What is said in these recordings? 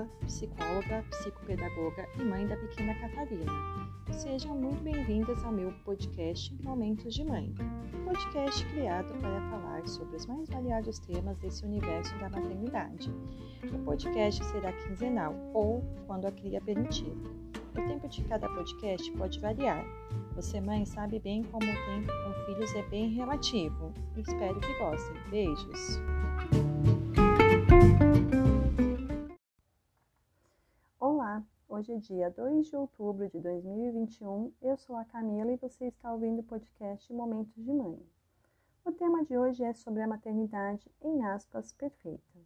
Camila, psicóloga, psicopedagoga e mãe da pequena Catarina. Sejam muito bem-vindas ao meu podcast Momentos de Mãe, um podcast criado para falar sobre os mais variados temas desse universo da maternidade. O podcast será quinzenal ou quando a cria permitir. O tempo de cada podcast pode variar. Você, mãe, sabe bem como o tempo com filhos é bem relativo. Espero que gostem. Beijos! Hoje é dia 2 de outubro de 2021. Eu sou a Camila e você está ouvindo o podcast Momentos de Mãe. O tema de hoje é sobre a maternidade, em aspas, perfeita.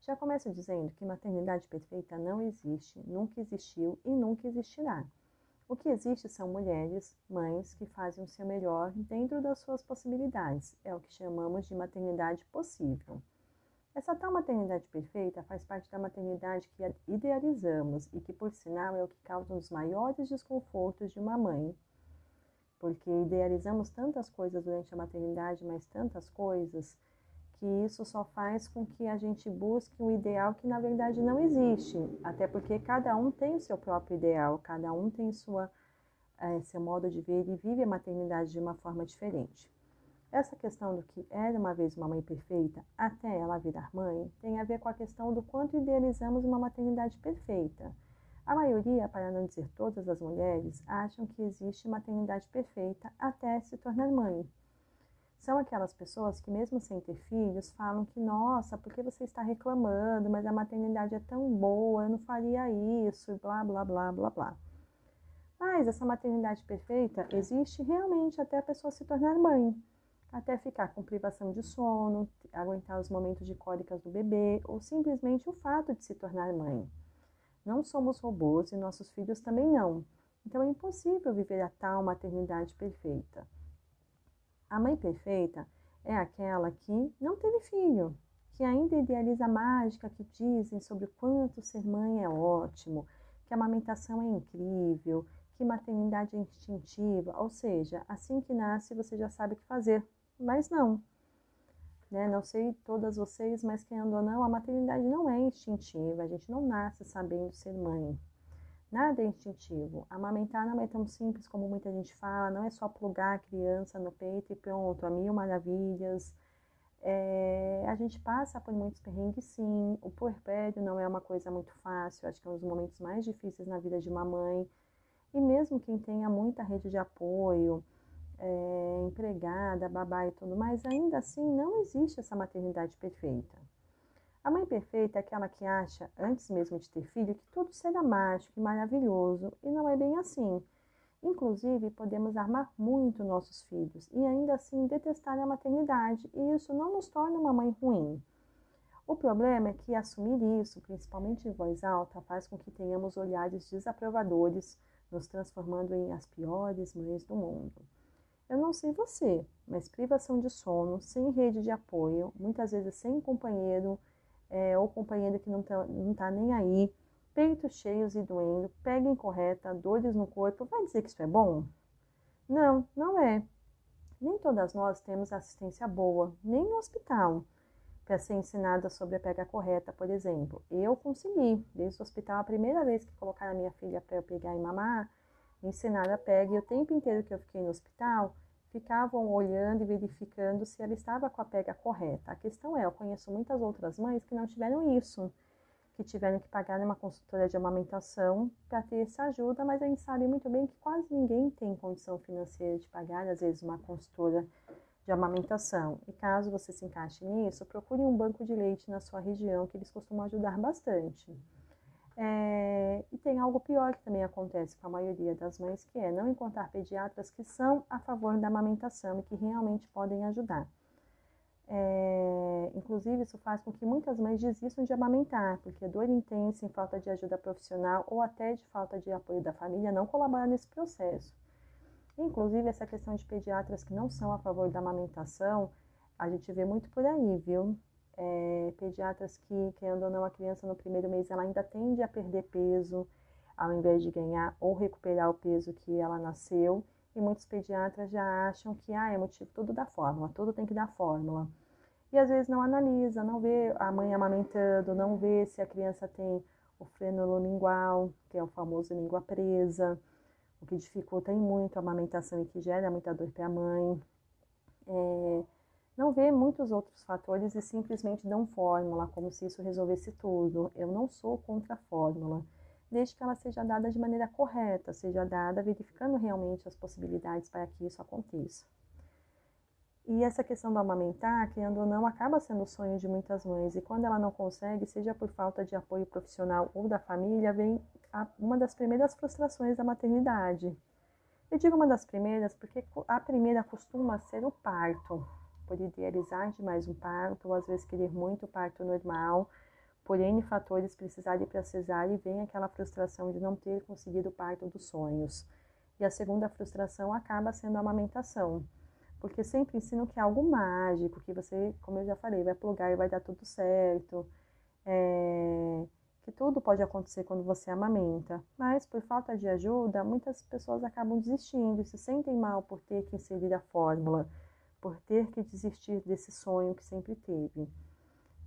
Já começo dizendo que maternidade perfeita não existe, nunca existiu e nunca existirá. O que existe são mulheres, mães, que fazem o seu melhor dentro das suas possibilidades. É o que chamamos de maternidade possível. Essa tal maternidade perfeita faz parte da maternidade que idealizamos e que, por sinal, é o que causa os maiores desconfortos de uma mãe. Porque idealizamos tantas coisas durante a maternidade, mas tantas coisas, que isso só faz com que a gente busque um ideal que na verdade não existe. Até porque cada um tem o seu próprio ideal, cada um tem sua, é, seu modo de ver e vive a maternidade de uma forma diferente. Essa questão do que era uma vez uma mãe perfeita até ela virar mãe tem a ver com a questão do quanto idealizamos uma maternidade perfeita. A maioria, para não dizer todas as mulheres, acham que existe maternidade perfeita até se tornar mãe. São aquelas pessoas que, mesmo sem ter filhos, falam que, nossa, por que você está reclamando? Mas a maternidade é tão boa, eu não faria isso, e blá, blá, blá, blá, blá. Mas essa maternidade perfeita existe realmente até a pessoa se tornar mãe até ficar com privação de sono, aguentar os momentos de cólicas do bebê ou simplesmente o fato de se tornar mãe. Não somos robôs e nossos filhos também não. Então é impossível viver a tal maternidade perfeita. A mãe perfeita é aquela que não teve filho, que ainda idealiza a mágica que dizem sobre o quanto ser mãe é ótimo, que a amamentação é incrível, que maternidade é instintiva, ou seja, assim que nasce você já sabe o que fazer, mas não. Né? Não sei todas vocês, mas quem andou não, a maternidade não é instintiva, a gente não nasce sabendo ser mãe. Nada é instintivo. Amamentar não é tão simples como muita gente fala, não é só plugar a criança no peito e pronto, a mil maravilhas. É, a gente passa por muitos perrengues, sim. O puerpério não é uma coisa muito fácil, acho que é um dos momentos mais difíceis na vida de uma mãe. E mesmo quem tenha muita rede de apoio, é, empregada, babá e tudo mais, ainda assim não existe essa maternidade perfeita. A mãe perfeita é aquela que acha, antes mesmo de ter filho, que tudo será mágico e maravilhoso, e não é bem assim. Inclusive, podemos amar muito nossos filhos e ainda assim detestar a maternidade, e isso não nos torna uma mãe ruim. O problema é que assumir isso, principalmente em voz alta, faz com que tenhamos olhares desaprovadores, nos transformando em as piores mães do mundo. Eu não sei você, mas privação de sono, sem rede de apoio, muitas vezes sem companheiro é, ou companheiro que não está não tá nem aí, peitos cheios e doendo, pega incorreta, dores no corpo, vai dizer que isso é bom? Não, não é. Nem todas nós temos assistência boa, nem no hospital, para ser ensinada sobre a pega correta, por exemplo. Eu consegui, desde o hospital, a primeira vez que colocaram a minha filha para eu pegar e mamar, me ensinaram a pega, e o tempo inteiro que eu fiquei no hospital, ficavam olhando e verificando se ela estava com a pega correta. A questão é, eu conheço muitas outras mães que não tiveram isso, que tiveram que pagar numa consultoria de amamentação para ter essa ajuda, mas a gente sabe muito bem que quase ninguém tem condição financeira de pagar, às vezes, uma consultora de amamentação. E caso você se encaixe nisso, procure um banco de leite na sua região, que eles costumam ajudar bastante. É, e tem algo pior que também acontece com a maioria das mães, que é não encontrar pediatras que são a favor da amamentação e que realmente podem ajudar. É, inclusive, isso faz com que muitas mães desistam de amamentar, porque dor intensa em falta de ajuda profissional ou até de falta de apoio da família não colabora nesse processo. Inclusive, essa questão de pediatras que não são a favor da amamentação, a gente vê muito por aí, viu? É, pediatras que, querendo ou não, a criança no primeiro mês ela ainda tende a perder peso, ao invés de ganhar ou recuperar o peso que ela nasceu. E muitos pediatras já acham que ah, é motivo tudo da fórmula, tudo tem que dar fórmula. E às vezes não analisa, não vê a mãe amamentando, não vê se a criança tem o frenolo lingual, que é o famoso língua presa, o que dificulta muito a amamentação e que gera muita dor para a mãe. Vê muitos outros fatores e simplesmente dão fórmula, como se isso resolvesse tudo. Eu não sou contra a fórmula, desde que ela seja dada de maneira correta, seja dada verificando realmente as possibilidades para que isso aconteça. E essa questão do amamentar, querendo ou não, acaba sendo o sonho de muitas mães. E quando ela não consegue, seja por falta de apoio profissional ou da família, vem uma das primeiras frustrações da maternidade. Eu digo uma das primeiras porque a primeira costuma ser o parto, por idealizar demais um parto, ou às vezes querer muito parto normal, por N fatores precisar ir para cesárea e vem aquela frustração de não ter conseguido o parto dos sonhos. E a segunda frustração acaba sendo a amamentação porque sempre ensinam que é algo mágico, que você, como eu já falei, vai plugar e vai dar tudo certo, é, que tudo pode acontecer quando você amamenta. Mas por falta de ajuda, muitas pessoas acabam desistindo e se sentem mal por ter que inserir a fórmula, por ter que desistir desse sonho que sempre teve.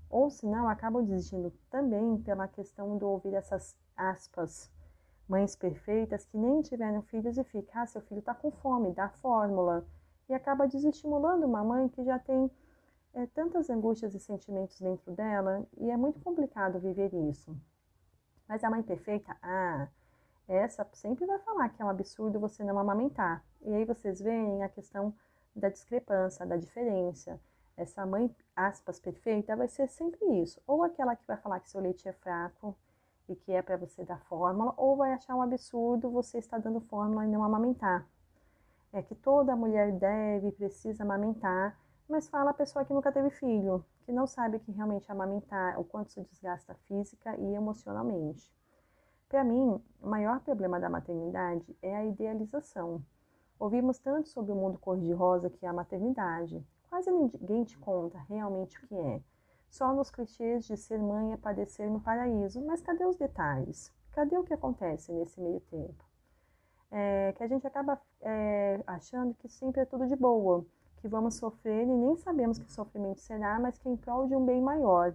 Ou se não, acabam desistindo também pela questão de ouvir essas aspas, mães perfeitas que nem tiveram filhos e fica, ah, seu filho está com fome, dá fórmula e acaba desestimulando uma mãe que já tem é, tantas angústias e sentimentos dentro dela e é muito complicado viver isso. Mas a mãe perfeita, ah, essa sempre vai falar que é um absurdo você não amamentar. E aí vocês veem a questão da discrepância, da diferença. Essa mãe, aspas, perfeita vai ser sempre isso. Ou aquela que vai falar que seu leite é fraco e que é para você dar fórmula, ou vai achar um absurdo você estar dando fórmula e não amamentar é que toda mulher deve e precisa amamentar, mas fala a pessoa que nunca teve filho, que não sabe que realmente amamentar, o quanto se desgasta física e emocionalmente. Para mim, o maior problema da maternidade é a idealização. Ouvimos tanto sobre o mundo cor-de-rosa que é a maternidade. Quase ninguém te conta realmente o que é. Só nos clichês de ser mãe é padecer no paraíso. Mas cadê os detalhes? Cadê o que acontece nesse meio tempo? é, que a gente acaba é, achando que sempre é tudo de boa, que vamos sofrer e nem sabemos que sofrimento será, mas que em prol de um bem maior.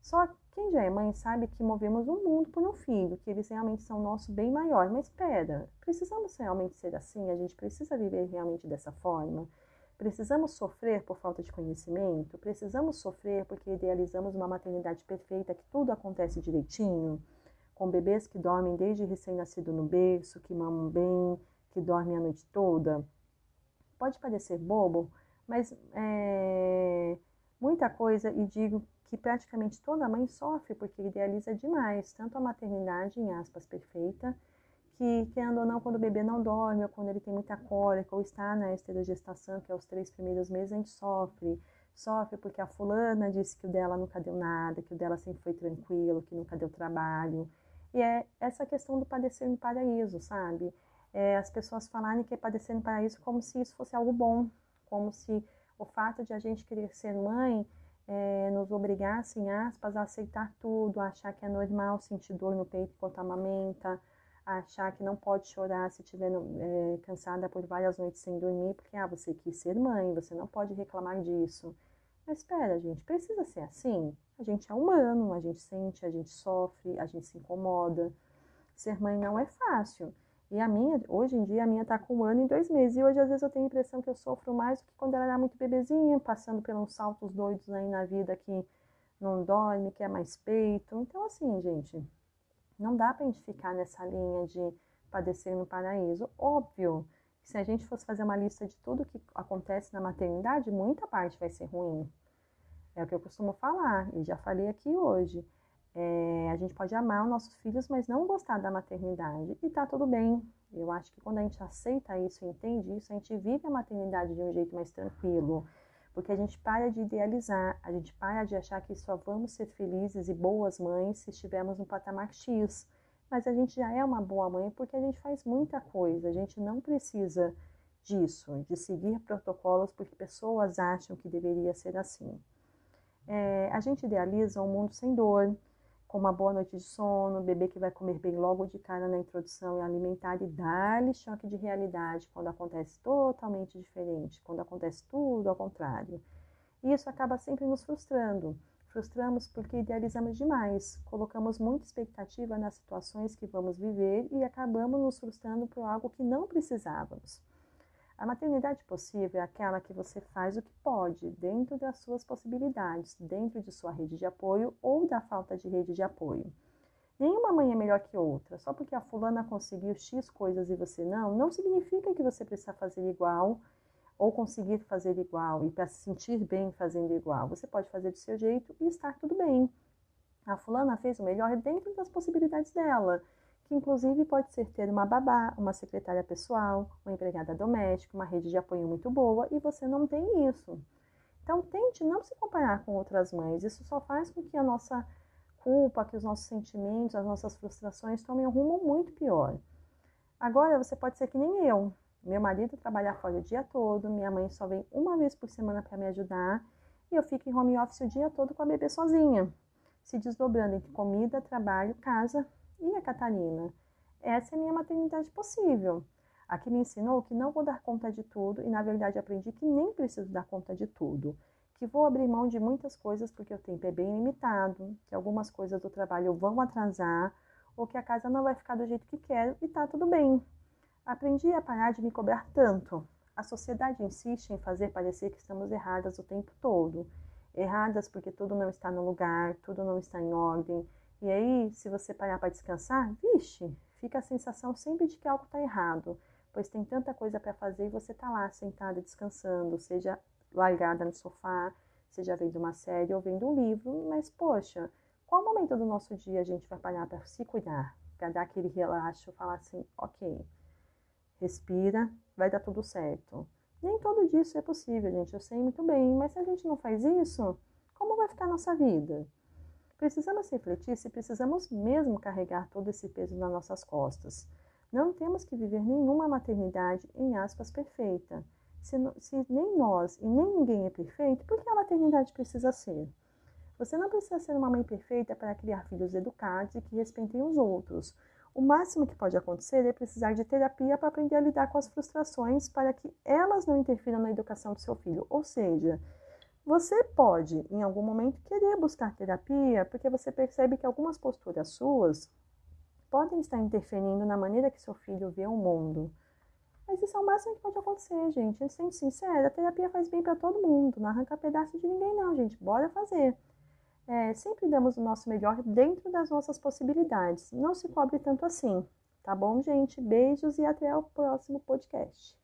Só quem já é mãe sabe que movemos o mundo por um filho, que eles realmente são nosso bem maior. Mas espera, precisamos realmente ser assim? A gente precisa viver realmente dessa forma? Precisamos sofrer por falta de conhecimento? Precisamos sofrer porque idealizamos uma maternidade perfeita, que tudo acontece direitinho? com bebês que dormem desde recém-nascido no berço, que mamam bem, que dormem a noite toda. Pode parecer bobo, mas é muita coisa e digo que praticamente toda mãe sofre porque idealiza demais, tanto a maternidade, em aspas, perfeita, que, querendo ou não, quando o bebê não dorme, ou quando ele tem muita cólica, ou está na esterogestação, que é os três primeiros meses, a gente sofre. Sofre porque a fulana disse que o dela nunca deu nada, que o dela sempre foi tranquilo, que nunca deu trabalho. E é essa questão do padecer no paraíso, sabe? É, as pessoas falarem que é padecer no paraíso como se isso fosse algo bom, como se o fato de a gente querer ser mãe é, nos obrigasse, em aspas, a aceitar tudo, a achar que é normal sentir dor no peito enquanto amamenta, a achar que não pode chorar se estiver é, cansada por várias noites sem dormir, porque ah, você quis ser mãe, você não pode reclamar disso. Mas espera, gente, precisa ser assim? A gente é humano, a gente sente, a gente sofre, a gente se incomoda. Ser mãe não é fácil. E a minha, hoje em dia, a minha tá com um ano e dois meses. E hoje, às vezes, eu tenho a impressão que eu sofro mais do que quando ela era muito bebezinha, passando pelos saltos doidos aí na vida que não dorme, quer mais peito. Então, assim, gente, não dá pra gente ficar nessa linha de padecer no paraíso. Óbvio que se a gente fosse fazer uma lista de tudo que acontece na maternidade, muita parte vai ser ruim. É o que eu costumo falar e já falei aqui hoje. É, a gente pode amar os nossos filhos, mas não gostar da maternidade. E tá tudo bem. Eu acho que quando a gente aceita isso, entende isso, a gente vive a maternidade de um jeito mais tranquilo. Porque a gente para de idealizar, a gente para de achar que só vamos ser felizes e boas mães se estivermos no patamar X. Mas a gente já é uma boa mãe porque a gente faz muita coisa. A gente não precisa disso, de seguir protocolos porque pessoas acham que deveria ser assim. É, a gente idealiza um mundo sem dor, com uma boa noite de sono, bebê que vai comer bem logo de cara na introdução e alimentar e dar-lhe choque de realidade quando acontece totalmente diferente, quando acontece tudo ao contrário. E isso acaba sempre nos frustrando. Frustramos porque idealizamos demais, colocamos muita expectativa nas situações que vamos viver e acabamos nos frustrando por algo que não precisávamos. A maternidade possível é aquela que você faz o que pode, dentro das suas possibilidades, dentro de sua rede de apoio ou da falta de rede de apoio. Nenhuma mãe é melhor que outra. Só porque a fulana conseguiu X coisas e você não, não significa que você precisa fazer igual ou conseguir fazer igual e para se sentir bem fazendo igual. Você pode fazer do seu jeito e estar tudo bem. A fulana fez o melhor dentro das possibilidades dela que inclusive pode ser ter uma babá, uma secretária pessoal, uma empregada doméstica, uma rede de apoio muito boa e você não tem isso. Então tente não se comparar com outras mães, isso só faz com que a nossa culpa, que os nossos sentimentos, as nossas frustrações tomem um rumo muito pior. Agora você pode ser que nem eu. Meu marido trabalha fora o dia todo, minha mãe só vem uma vez por semana para me ajudar e eu fico em home office o dia todo com a bebê sozinha, se desdobrando entre comida, trabalho, casa e a Catarina? Essa é a minha maternidade possível. Aqui me ensinou que não vou dar conta de tudo e, na verdade, aprendi que nem preciso dar conta de tudo. Que vou abrir mão de muitas coisas porque o tempo é bem limitado, que algumas coisas do trabalho vão atrasar ou que a casa não vai ficar do jeito que quero e tá tudo bem. Aprendi a parar de me cobrar tanto. A sociedade insiste em fazer parecer que estamos erradas o tempo todo. Erradas porque tudo não está no lugar, tudo não está em ordem, e aí, se você parar para descansar, vixe, fica a sensação sempre de que algo está errado, pois tem tanta coisa para fazer e você está lá sentada descansando, seja largada no sofá, seja vendo uma série ou vendo um livro, mas poxa, qual momento do nosso dia a gente vai parar para se cuidar, para dar aquele relaxo, falar assim, ok, respira, vai dar tudo certo. Nem todo dia isso é possível, gente, eu sei muito bem, mas se a gente não faz isso, como vai ficar a nossa vida? Precisamos refletir se precisamos mesmo carregar todo esse peso nas nossas costas. Não temos que viver nenhuma maternidade, em aspas, perfeita. Se, se, nem nós e nem ninguém é perfeito, por que a maternidade precisa ser? Você não precisa ser uma mãe perfeita para criar filhos educados e que respeitem os outros. O máximo que pode acontecer é precisar de terapia para aprender a lidar com as frustrações para que elas não interfiram na educação do seu filho. Ou seja, você pode, em algum momento, querer buscar terapia porque você percebe que algumas posturas suas podem estar interferindo na maneira que seu filho vê o mundo. Mas isso é o máximo que pode acontecer, gente. Sendo sincero, a terapia faz bem para todo mundo. Não arranca pedaço de ninguém, não, gente. Bora fazer. É, sempre damos o nosso melhor dentro das nossas possibilidades. Não se cobre tanto assim. Tá bom, gente? Beijos e até o próximo podcast.